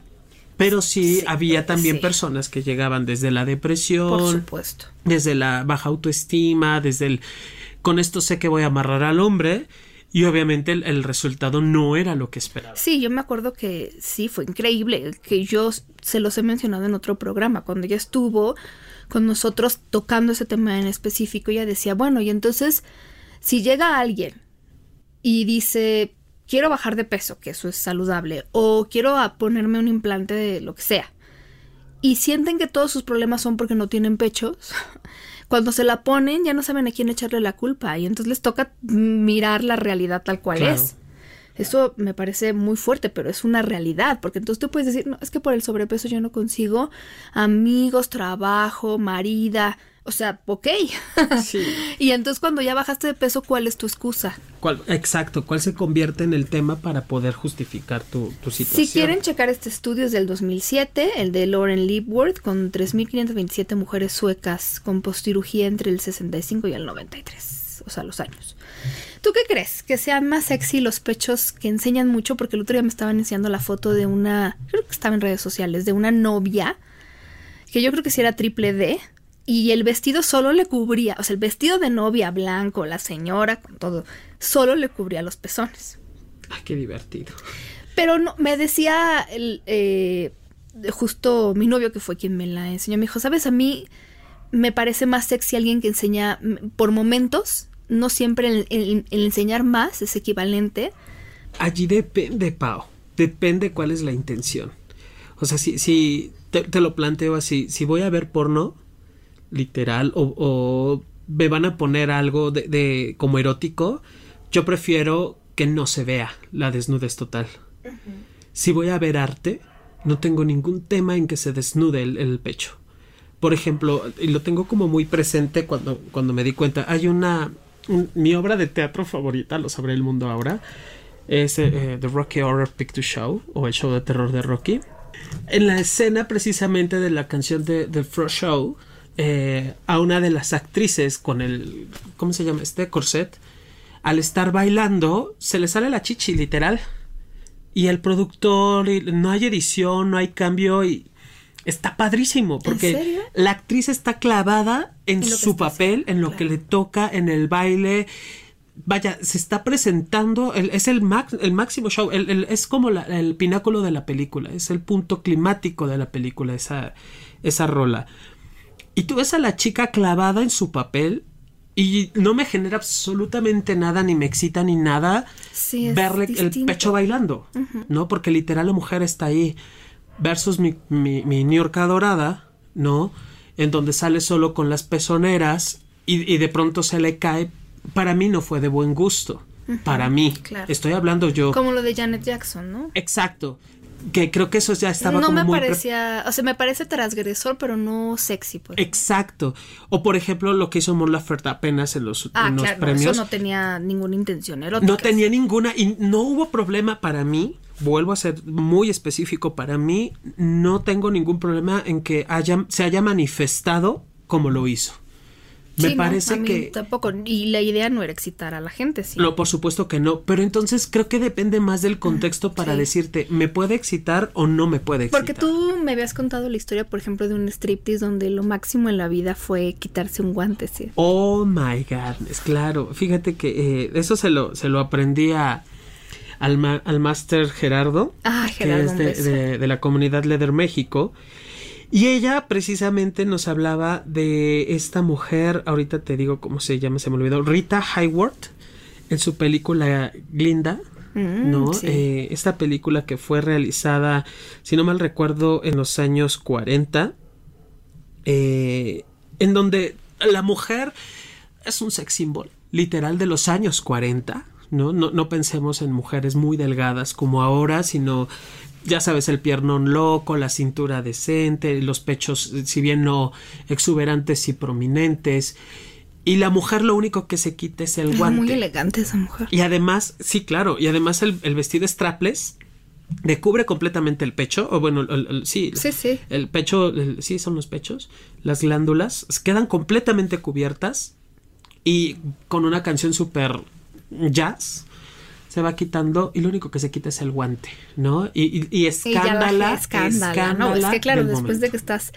Pero sí, había también personas que llegaban desde la depresión, Por supuesto. desde la baja autoestima, desde el con esto sé que voy a amarrar al hombre y obviamente el, resultado no era lo que esperaba. Sí, yo me acuerdo que sí, fue increíble, que yo se los he mencionado en otro programa, cuando ella estuvo con nosotros tocando ese tema en específico, ella decía, bueno, y entonces, si llega alguien y dice, quiero bajar de peso, que eso es saludable, o quiero ponerme un implante de lo que sea, y sienten que todos sus problemas son porque no tienen pechos, cuando se la ponen ya no saben a quién echarle la culpa y entonces les toca mirar la realidad tal cual es. Eso me parece muy fuerte, pero es una realidad, porque entonces tú puedes decir, no, es que por el sobrepeso yo no consigo amigos, trabajo, marida, o sea, ok. Sí. y entonces cuando ya bajaste de peso, ¿cuál es tu excusa? ¿Cuál, exacto, ¿cuál se convierte en el tema para poder justificar tu, tu situación? Si quieren checar este estudio es del 2007, el de Lauren Leibworth, con 3.527 mujeres suecas con postirugía entre el 65 y el 93, o sea, los años. ¿Tú qué crees? ¿Que sean más sexy los pechos que enseñan mucho? Porque el otro día me estaban enseñando la foto de una, creo que estaba en redes sociales, de una novia, que yo creo que sí era triple D, y el vestido solo le cubría, o sea, el vestido de novia blanco, la señora con todo, solo le cubría los pezones. Ay, qué divertido. Pero no, me decía el, eh, justo mi novio que fue quien me la enseñó, me dijo, sabes, a mí me parece más sexy alguien que enseña por momentos, no siempre el, enseñar más es equivalente. Allí depende, Pau, depende cuál es la intención. O sea, si, si te, te lo planteo así, si voy a ver porno, literal o, me van a poner algo de, como erótico, yo prefiero que no se vea la desnudez total. Si voy a ver arte, no tengo ningún tema en que se desnude el, pecho. Por ejemplo, y lo tengo como muy presente cuando, cuando me di cuenta, hay una... mi obra de teatro favorita, lo sabré el mundo ahora, es eh, The Rocky Horror Picture Show o el show de terror de Rocky. En la escena precisamente de la canción de The Frost Show, eh, a una de las actrices con el, ¿cómo se llama? Este corset. Al estar bailando, se le sale la chichi, literal. Y el productor, no hay edición, no hay cambio y está padrísimo porque la actriz está clavada en, su papel, en lo que le toca, en el baile. vaya, se está presentando, es el, el máximo show, es como el pináculo de la película, es el punto climático de la película, esa, esa rola. Y tú ves a la chica clavada en su papel y no me genera absolutamente nada, ni me excita ni nada verle el pecho bailando, ¿no? Porque literal la mujer está ahí versus mi, mi, mi New York dorada, ¿no? En donde sale solo con las pezoneras y, y de pronto se le cae para mí no fue de buen gusto. Para mí. Estoy hablando yo. Como lo de Janet Jackson, ¿no? Exacto. Que creo que eso ya estaba no me parecía, o sea, me parece transgresor, pero no sexy, pues. Exacto. O por ejemplo, lo que hizo Mon Laferte apenas en los, ah, claro, premios. Eso no tenía ninguna intención erótica. No tenía ninguna y no hubo problema para mí. Vuelvo a ser muy específico. Para mí, no tengo ningún problema en que haya, se haya manifestado como lo hizo. Me parece que tampoco y la idea no era excitar a la gente, sí. No, por supuesto que no, pero entonces creo que depende más del contexto para decirte, ¿me puede excitar o no me puede excitar? Porque tú me habías contado la historia, por ejemplo, de un striptease donde lo máximo en la vida fue quitarse un guante, sí. Oh my god, es claro. Fíjate que eh, eso se lo se lo aprendí a al, al máster Gerardo, ah, Gerardo que es de, de la comunidad Leather México. Y ella precisamente nos hablaba de esta mujer, ahorita te digo cómo se llama, se me olvidó, Rita Hayworth, en su película Glinda. Mm, ¿no? Eh, esta película que fue realizada, si no mal recuerdo, en los años 40, eh, en donde la mujer es un sex symbol, literal de los años 40, ¿no? No, no pensemos en mujeres muy delgadas como ahora, sino ya sabes, el piernón loco, la cintura decente, los pechos, si bien no exuberantes y prominentes. Y la mujer lo único que se quita es el guante. Muy elegante esa mujer. Y además, sí, claro, y además el, vestido strapless le cubre completamente el pecho, o bueno, sí, sí, sí, el pecho, sí, son los pechos, las glándulas quedan completamente cubiertas y con una canción súper jazz se va quitando y lo único que se quita es el guante, ¿no? Y, y, escándala, escándala, No, es que claro, después de que estás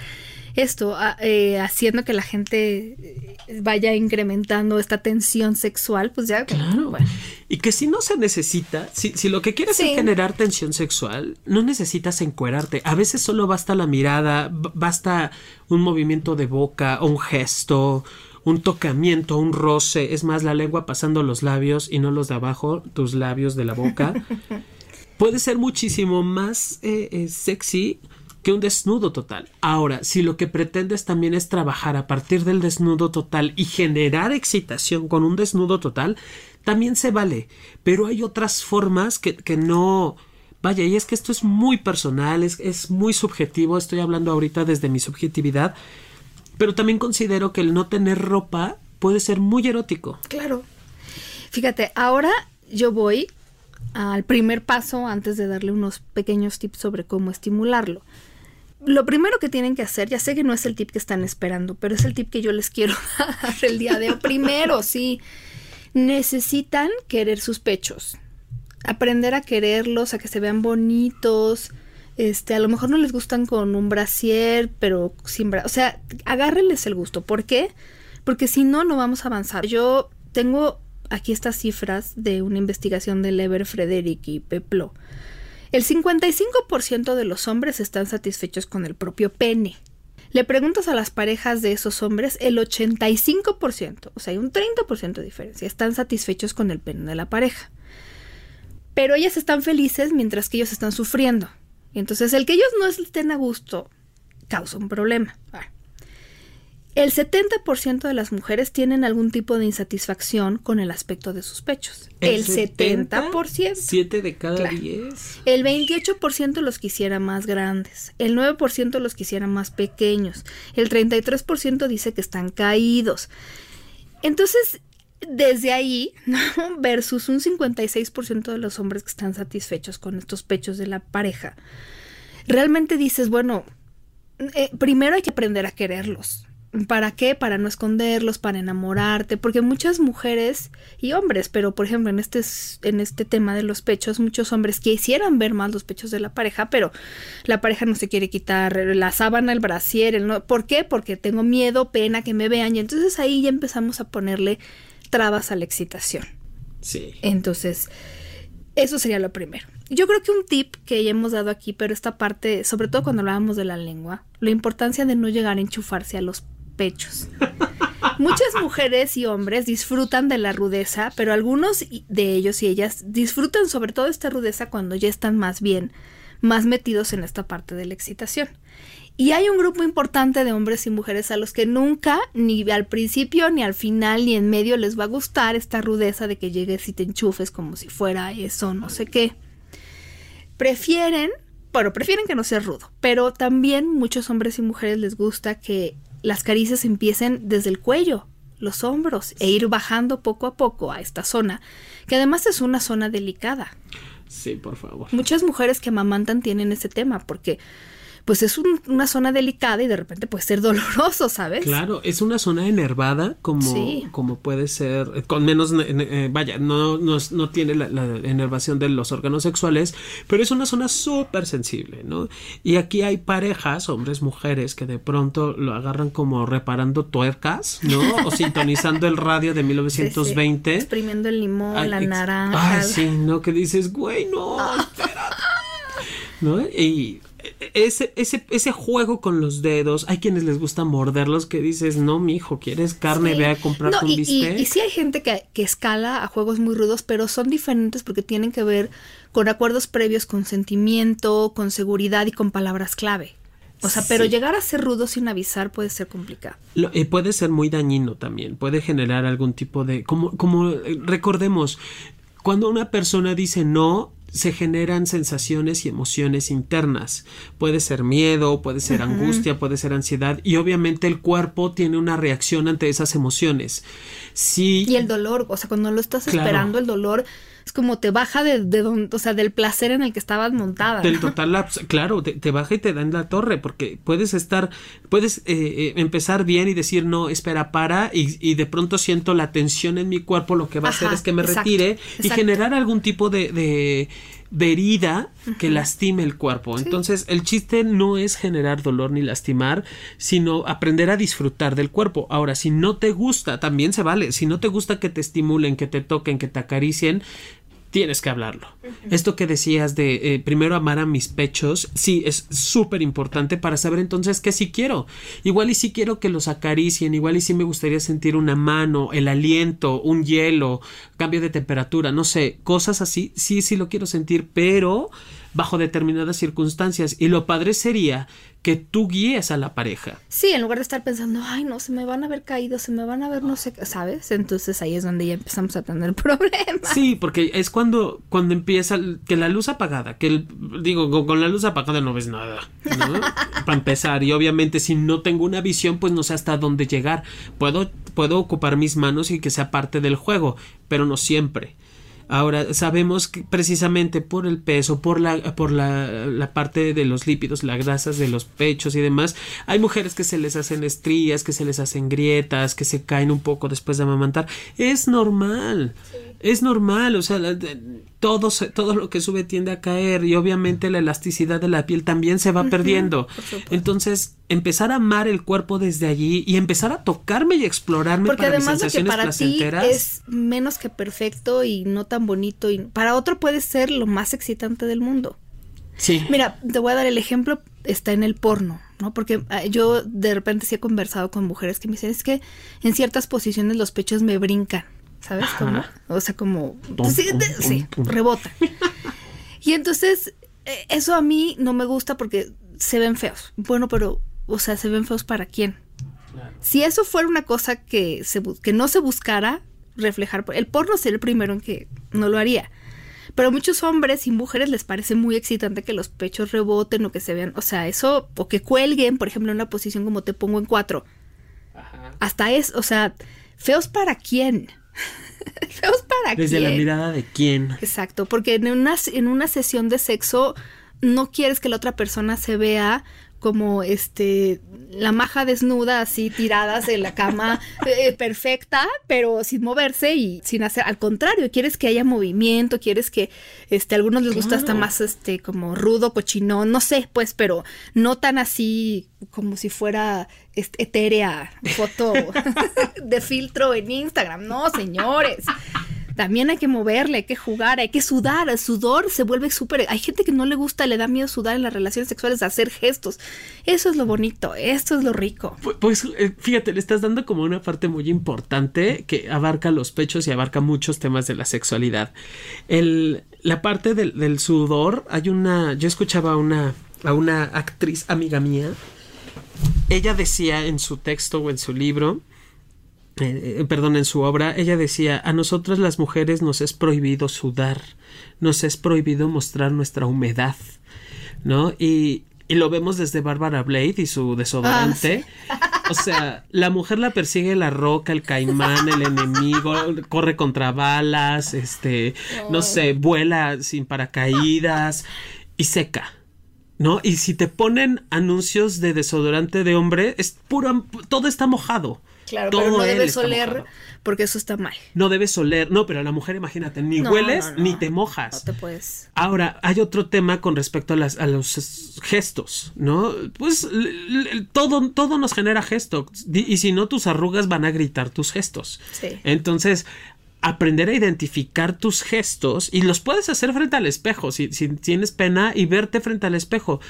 esto, ah, eh, haciendo que la gente eh, vaya incrementando esta tensión sexual, pues ya. Claro. Bueno. Y que si no se necesita, si, si lo que quieres es generar tensión sexual, no necesitas encuerarte. A veces solo basta la mirada, basta un movimiento de boca, un gesto, un tocamiento, un roce, es más la lengua pasando los labios y no los de abajo, tus labios de la boca, puede ser muchísimo más eh, eh, sexy que un desnudo total. Ahora, si lo que pretendes también es trabajar a partir del desnudo total y generar excitación con un desnudo total, también se vale. Pero hay otras formas que, que no... Vaya, y es que esto es muy personal, es, es muy subjetivo, estoy hablando ahorita desde mi subjetividad, pero también considero que el no tener ropa puede ser muy erótico. Claro. Fíjate, ahora yo voy al primer paso antes de darle unos pequeños tips sobre cómo estimularlo. Lo primero que tienen que hacer, ya sé que no es el tip que están esperando, pero es el tip que yo les quiero dar el día de hoy. Primero, sí, necesitan querer sus pechos, aprender a quererlos, a que se vean bonitos, este, a lo mejor no les gustan con un brasier, pero sin brasier. O sea, agárrenles el gusto. ¿Por qué? Porque si no, no vamos a avanzar. Yo tengo aquí estas cifras de una investigación de Lever Frederick y Peplo. El 55% de los hombres están satisfechos con el propio pene. Le preguntas a las parejas de esos hombres, el 85%, o sea, hay un 30% de diferencia, están satisfechos con el pene de la pareja. Pero ellas están felices mientras que ellos están sufriendo. Entonces, el que ellos no estén a gusto causa un problema. El 70% de las mujeres tienen algún tipo de insatisfacción con el aspecto de sus pechos. El, 70%. 7 de cada 10. El 28% los quisiera más grandes. El 9% los quisiera más pequeños. El 33% dice que están caídos. Entonces, desde ahí, versus un 56% de los hombres que están satisfechos con estos pechos de la pareja, realmente dices, bueno, eh, primero hay que aprender a quererlos. ¿Para qué? Para no esconderlos, para enamorarte, porque muchas mujeres y hombres, pero por ejemplo en este, en este tema de los pechos, muchos hombres quisieran ver más los pechos de la pareja, pero la pareja no se quiere quitar la sábana, el brasier, el no, ¿por qué? Porque tengo miedo, pena que me vean y entonces ahí ya empezamos a ponerle trabas a la excitación. Sí. Entonces, eso sería lo primero. Yo creo que un tip que ya hemos dado aquí, pero esta parte, sobre todo cuando hablábamos de la lengua, la importancia de no llegar a enchufarse a los pechos. Muchas mujeres y hombres disfrutan de la rudeza, pero algunos de ellos y ellas disfrutan sobre todo esta rudeza cuando ya están más bien, más metidos en esta parte de la excitación. Y hay un grupo importante de hombres y mujeres a los que nunca, ni al principio, ni al final, ni en medio les va a gustar esta rudeza de que llegues y te enchufes como si fuera eso, no sé qué. Prefieren, bueno, prefieren que no sea rudo, pero también muchos hombres y mujeres les gusta que las caricias empiecen desde el cuello, los hombros, e ir bajando poco a poco a esta zona, que además es una zona delicada. Sí, por favor. Muchas mujeres que amamantan tienen ese tema, porque pues es una zona delicada y de repente puede ser doloroso, ¿sabes? Claro, es una zona enervada como, como puede ser, eh, con menos, eh, vaya, no, no, no tiene la, enervación de los órganos sexuales, pero es una zona súper sensible, ¿no? Y aquí hay parejas, hombres, mujeres, que de pronto lo agarran como reparando tuercas, ¿no? O sintonizando el radio de 1920. Exprimiendo el limón, la naranja. Ay, sí, ¿no? Que dices, güey, no, espérate. ¿No? Y ese, ese, ese juego con los dedos, hay quienes les gusta morderlos que dices, no, mi hijo, ¿quieres carne? Ve a comprar un y, bistec. Y, sí hay gente que, que escala a juegos muy rudos, pero son diferentes porque tienen que ver con acuerdos previos, con sentimiento, con seguridad y con palabras clave. O sea, pero llegar a ser rudo sin avisar puede ser complicado. Eh, puede ser muy dañino también, puede generar algún tipo de... Como, como eh, recordemos, cuando una persona dice no, se generan sensaciones y emociones internas. Puede ser miedo, puede ser angustia, puede ser ansiedad y obviamente el cuerpo tiene una reacción ante esas emociones. Sí. Y el dolor, o sea, cuando lo estás esperando, el dolor es como te baja de, de o sea, del placer en el que estabas montada. Del total, claro, te, baja y te da en la torre, porque puedes estar, puedes eh, eh, empezar bien y decir, no, espera, para, y, de pronto siento la tensión en mi cuerpo, lo que va a hacer es que me retire y generar algún tipo de, de herida que lastime el cuerpo. Entonces, el chiste no es generar dolor ni lastimar, sino aprender a disfrutar del cuerpo. Ahora, si no te gusta, también se vale. Si no te gusta que te estimulen, que te toquen, que te acaricien, tienes que hablarlo. Esto que decías de eh, primero amar a mis pechos, sí, es súper importante para saber entonces qué sí quiero. Igual y sí quiero que los acaricien, igual y sí me gustaría sentir una mano, el aliento, un hielo, cambio de temperatura, no sé, cosas así, sí, sí lo quiero sentir, pero bajo determinadas circunstancias. Y lo padre sería que tú guíes a la pareja. Sí, en lugar de estar pensando, ay, no, se me van a ver caído, se me van a ver, no sé, ¿sabes? Entonces ahí es donde ya empezamos a tener problemas. Sí, porque es cuando, cuando empieza que la luz apagada, que el, digo, con la luz apagada no ves nada, ¿no? Para empezar, y obviamente si no tengo una visión, pues no sé hasta dónde llegar. Puedo, puedo ocupar mis manos y que sea parte del juego, pero no siempre. Ahora, sabemos que precisamente por el peso, por la, por la, parte de los lípidos, las grasas de los pechos y demás, hay mujeres que se les hacen estrías, que se les hacen grietas, que se caen un poco después de amamantar. Es normal. Es normal, o sea, todo, todo lo que sube tiende a caer y obviamente la elasticidad de la piel también se va perdiendo. Entonces, empezar a amar el cuerpo desde allí y empezar a tocarme y explorarme Porque además de que para ti es menos que perfecto y no tan bonito y para otro puede ser lo más excitante del mundo. Sí. Mira, te voy a dar el ejemplo, está en el porno, ¿no? Porque ah, yo de repente sí he conversado con mujeres que me dicen, es que en ciertas posiciones los pechos me brincan. ¿Sabes? O sea, como... sí, rebota. Y entonces, eh, eso a mí no me gusta porque se ven feos. Bueno, pero, o sea, ¿se ven feos para quién? Si eso fuera una cosa que, se, que no se buscara reflejar, el porno sería el primero en que no lo haría. Pero a muchos hombres y mujeres les parece muy excitante que los pechos reboten o que se vean, o sea, eso, o que cuelguen, por ejemplo, en una posición como te pongo en cuatro. Hasta es, o sea, feos para quién. Feos para Desde la mirada de quién. Exacto, porque en una, en una sesión de sexo no quieres que la otra persona se vea como este la maja desnuda así tiradas en la cama eh, perfecta pero sin moverse y sin hacer al contrario quieres que haya movimiento quieres que este a algunos les gusta hasta más este como rudo cochinón no sé pues pero no tan así como si fuera este, etérea foto de filtro en Instagram. No señores También hay que moverle, hay que jugar, hay que sudar. El sudor se vuelve súper. Hay gente que no le gusta, le da miedo sudar en las relaciones sexuales, hacer gestos. Eso es lo bonito, esto es lo rico. Pues eh, fíjate, le estás dando como una parte muy importante que abarca los pechos y abarca muchos temas de la sexualidad. El, la parte del, del sudor, hay una. Yo escuchaba a una, a una actriz amiga mía. Ella decía en su texto o en su libro eh, perdón, en su obra, ella decía, a nosotras las mujeres nos es prohibido sudar, nos es prohibido mostrar nuestra humedad, ¿no? Y, y lo vemos desde Bárbara Blade y su desodorante. O sea, la mujer la persigue la roca, el caimán, el enemigo, corre contra balas, este, no sé, vuela sin paracaídas y seca. ¿No? Y si te ponen anuncios de desodorante de hombre, es puro, todo está mojado. Claro, pero no debes oler porque eso está mal. No debes oler, no, pero a la mujer imagínate, ni hueles ni te mojas. No te puedes. Ahora, hay otro tema con respecto a, las, a los gestos, ¿no? Pues todo, todo nos genera gestos y si no, tus arrugas van a gritar tus gestos. Sí. Entonces, aprender a identificar tus gestos y los puedes hacer frente al espejo, si, si tienes pena y verte frente al espejo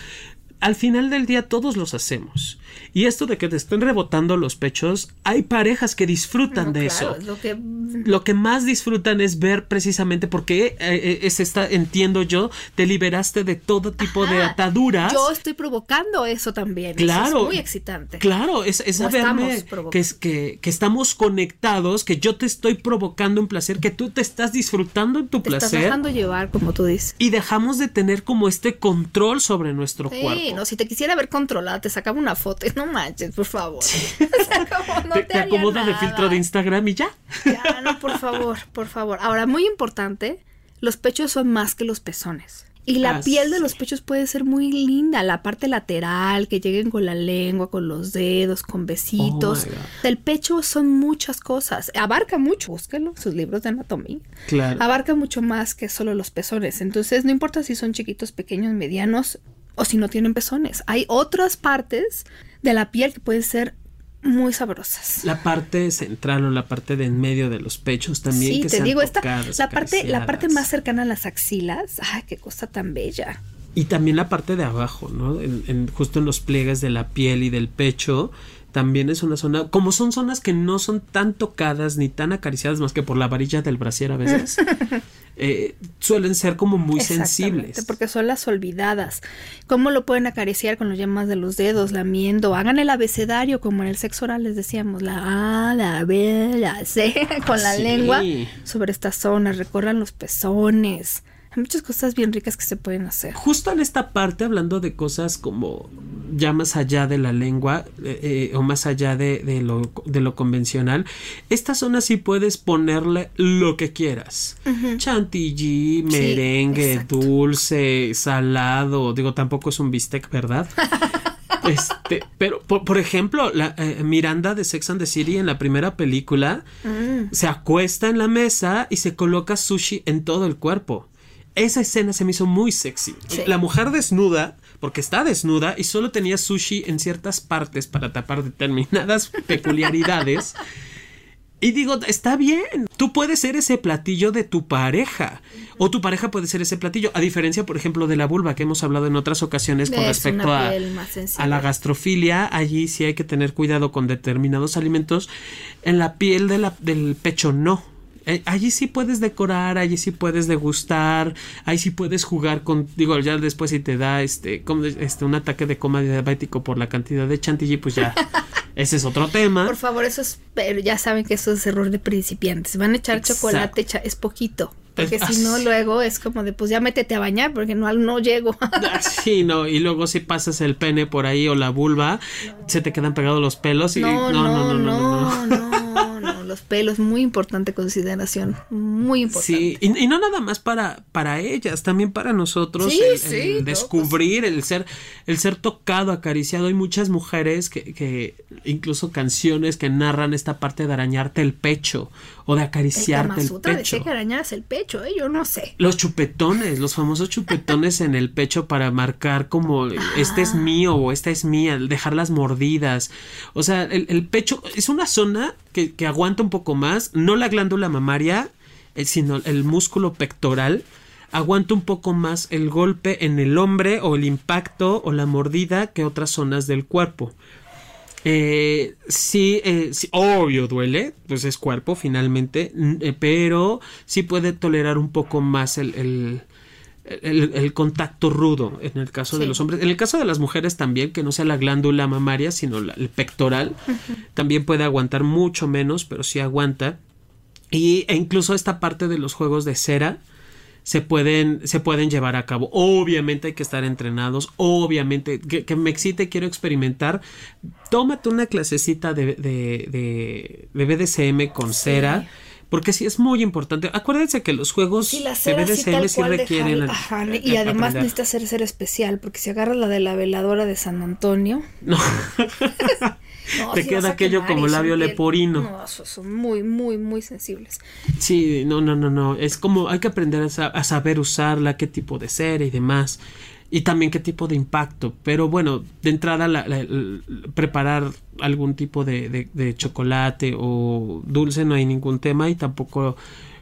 al final del día todos los hacemos. Y esto de que te estén rebotando los pechos, hay parejas que disfrutan de eso. Lo que... lo que... más disfrutan es ver precisamente porque eh, eh, es esta, entiendo yo, te liberaste de todo tipo de ataduras. Yo estoy provocando eso también. Claro. es muy excitante. Claro, es, es saberme que, es, que, que, estamos conectados, que yo te estoy provocando un placer, que tú te estás disfrutando en tu te placer. Estás dejando llevar, como tú dices. Y dejamos de tener como este control sobre nuestro cuerpo. Sí, no, si te quisiera ver controlada, te sacaba una foto. No manches, por favor. no te, te acomodas de filtro de Instagram y ya. Ya, no, por favor, por favor. Ahora, muy importante, los pechos son más que los pezones. Y la piel de los pechos puede ser muy linda, la parte lateral, que lleguen con la lengua, con los dedos, con besitos. Oh el pecho son muchas cosas, abarca mucho, búsquelo, sus libros de anatomía. Claro. Abarca mucho más que solo los pezones. Entonces, no importa si son chiquitos, pequeños, medianos, o si no tienen pezones. Hay otras partes de la piel que pueden ser muy sabrosas. La parte central o la parte de en medio de los pechos también. Sí, que te digo, esta, tocadas, la parte, la parte más cercana a las axilas, ay, qué cosa tan bella. Y también la parte de abajo, ¿no? En, en, justo en los pliegues de la piel y del pecho, también es una zona, como son zonas que no son tan tocadas ni tan acariciadas más que por la varilla del brasier a veces, eh, suelen ser como muy sensibles. Porque son las olvidadas. ¿Cómo lo pueden acariciar con los llamas de los dedos, lamiendo? Hagan el abecedario como en el sexo oral les decíamos, la A, la B, la C, con la Sí. lengua sobre estas zonas, recorran los pezones. Hay muchas cosas bien ricas que se pueden hacer. Justo en esta parte, hablando de cosas como ya más allá de la lengua eh, eh, o más allá de, de, lo, de lo convencional, esta zona sí puedes ponerle lo que quieras. Chantilly, merengue, dulce, salado. Digo, tampoco es un bistec, ¿verdad? Este, pero por, por ejemplo, la, eh, Miranda de Sex and the City en la primera película Mm. se acuesta en la mesa y se coloca sushi en todo el cuerpo. Esa escena se me hizo muy sexy. Sí. La mujer desnuda, porque está desnuda y solo tenía sushi en ciertas partes para tapar determinadas peculiaridades. Y digo, está bien, tú puedes ser ese platillo de tu pareja o tu pareja puede ser ese platillo, a diferencia, por ejemplo, de la vulva que hemos hablado en otras ocasiones con Es respecto a, la gastrofilia, allí sí hay que tener cuidado con determinados alimentos. En la piel de la, del pecho no. Eh, allí sí puedes decorar, allí sí puedes degustar, ahí sí puedes jugar con, digo, ya después si te da este, como, este un ataque de coma diabético por la cantidad de chantilly, pues ya, ese es otro tema. Por favor, eso es, pero ya saben que eso es error de principiantes. Van a echar Exacto. chocolate, es poquito. Porque si no, luego es como de, pues ya métete a bañar, porque no, no llego. Ah, Sí, no, y luego si pasas el pene por ahí o la vulva, se te quedan pegados los pelos y no, no, no, no, no, no, los pelos, muy importante consideración, muy importante. Sí, y, y no nada más para, para ellas, también para nosotros Sí, el, sí, el no, descubrir, el ser, el ser tocado, acariciado. Hay muchas mujeres que, que incluso canciones que narran esta parte de arañarte el pecho o de acariciarte el, pecho. que arañaras el pecho, ¿eh? Yo no sé. Los chupetones, los famosos chupetones en el pecho para marcar como este es mío o esta es mía, dejar las mordidas. O sea, el, el pecho es una zona que, aguanta un poco más, no la glándula mamaria, eh, sino el músculo pectoral aguanta un poco más el golpe en el hombre o el impacto o la mordida que otras zonas del cuerpo. Eh, sí, eh, sí, obvio duele, pues es cuerpo finalmente, pero sí puede tolerar un poco más el, el, el contacto rudo en el caso de los hombres. En el caso de las mujeres también, que no sea la glándula mamaria, sino la- el pectoral, también puede aguantar mucho menos, pero sí aguanta. Y, e incluso esta parte de los juegos de cera se pueden, se pueden llevar a cabo. Obviamente hay que estar entrenados. Obviamente que, que me excite, quiero experimentar. Tómate una clasecita de, de, de, de BDSM con cera. Porque sí es muy importante. Acuérdense que los juegos la de BDSM sí requieren. dejar- a- ajá, a- y a- además aprender. necesita ser ser especial, porque si agarras la de la veladora de San Antonio, No. no, Te queda aquello como labio piel- leporino. No, son muy, muy, muy sensibles. Sí, no, no, no, no. Es como hay que aprender a, a saber usarla, qué tipo de cera y demás. Y también qué tipo de impacto. Pero bueno, de entrada la- la- el- preparar algún tipo de, de- de chocolate o dulce no hay ningún tema y tampoco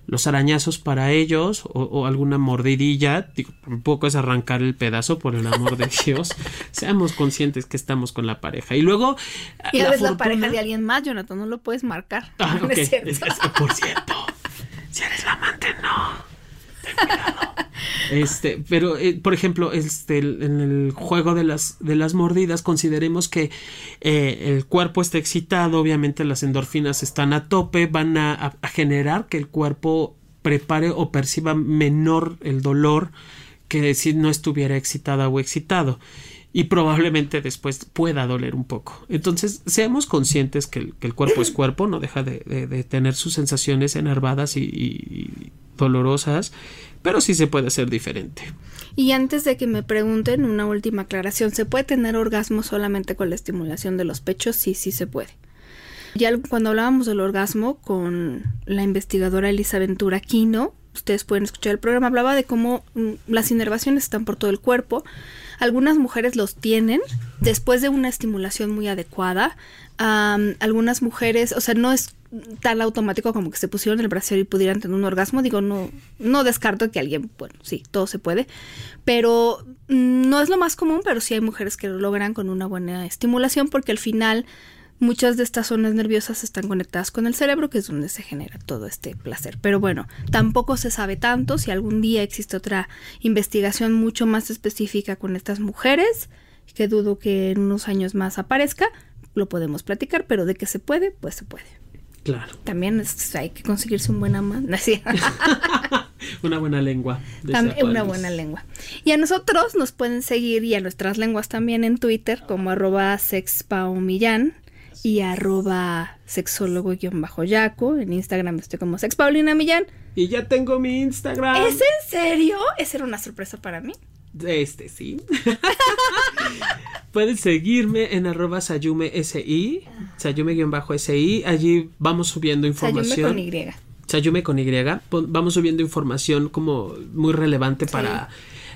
los arañazos para ellos o, o alguna mordidilla. Digo, tampoco es arrancar el pedazo por el amor de Dios. Seamos conscientes que estamos con la pareja. Y luego... Y a la veces la pareja de alguien más, Jonathan, no lo puedes marcar. Ah, No es cierto. Es- es- por cierto, si eres la amante, no. Ten cuidado. Este, pero eh, por ejemplo, este, en el juego de las, de las mordidas, consideremos que eh, el cuerpo está excitado, obviamente las endorfinas están a tope, van a, generar que el cuerpo prepare o perciba menor el dolor que si no estuviera excitada o excitado. Y probablemente después pueda doler un poco. Entonces, seamos conscientes que el, cuerpo es cuerpo, no deja de, tener sus sensaciones enervadas y dolorosas, pero sí se puede hacer diferente. Y antes de que me pregunten, una última aclaración. ¿Se puede tener orgasmo solamente con la estimulación de los pechos? Sí, sí se puede. Ya cuando hablábamos del orgasmo con la investigadora Elisa Ventura Quino, ustedes pueden escuchar el programa, hablaba de cómo mm, las inervaciones están por todo el cuerpo. Algunas mujeres los tienen después de una estimulación muy adecuada. Algunas mujeres, o sea, no es tan automático como que se pusieron el brasier y pudieran tener un orgasmo. Digo, no, no descarto que alguien, bueno, sí, todo se puede. Pero no es lo más común, pero sí hay mujeres que lo logran con una buena estimulación porque al final muchas de estas zonas nerviosas están conectadas con el cerebro, que es donde se genera todo este placer. Pero bueno, tampoco se sabe tanto. Si algún día existe otra investigación mucho más específica con estas mujeres, que dudo que en unos años más aparezca, lo podemos platicar, pero de que se puede, pues se puede. Claro. También es- hay que conseguirse un buen amante. Una buena lengua. También una buena lengua. Y a nosotros nos pueden seguir y a nuestras lenguas también en Twitter como arroba sexpaumillán y arroba sexólogo-yaco. En Instagram estoy como sexpaulina millán. Y ya tengo mi Instagram. ¿Es en serio? Esa era una sorpresa para mí. Este sí. Pueden seguirme en arroba sayume si, sayume-si. Allí vamos subiendo Sayume información. con Y. Sayume con Y. Vamos subiendo información como muy relevante para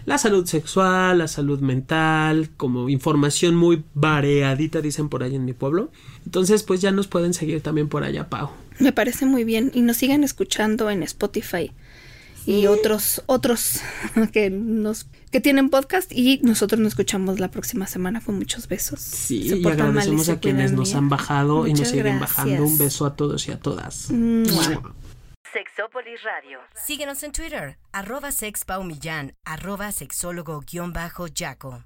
la salud sexual, la salud mental, como información muy variadita, dicen por ahí en mi pueblo. Entonces, pues ya nos pueden seguir también por allá, Pau. Me parece muy bien. Y nos sigan escuchando en Spotify y otros, otros que nos que tienen podcast y nosotros nos escuchamos la próxima semana con muchos besos. Sí, y agradecemos a quienes nos han bajado y nos siguen gracias. bajando. Un beso a todos y a todas. Mua. Sexópolis Radio. Síguenos en Twitter, arroba sexpaumillán, arroba sexólogo-yaco.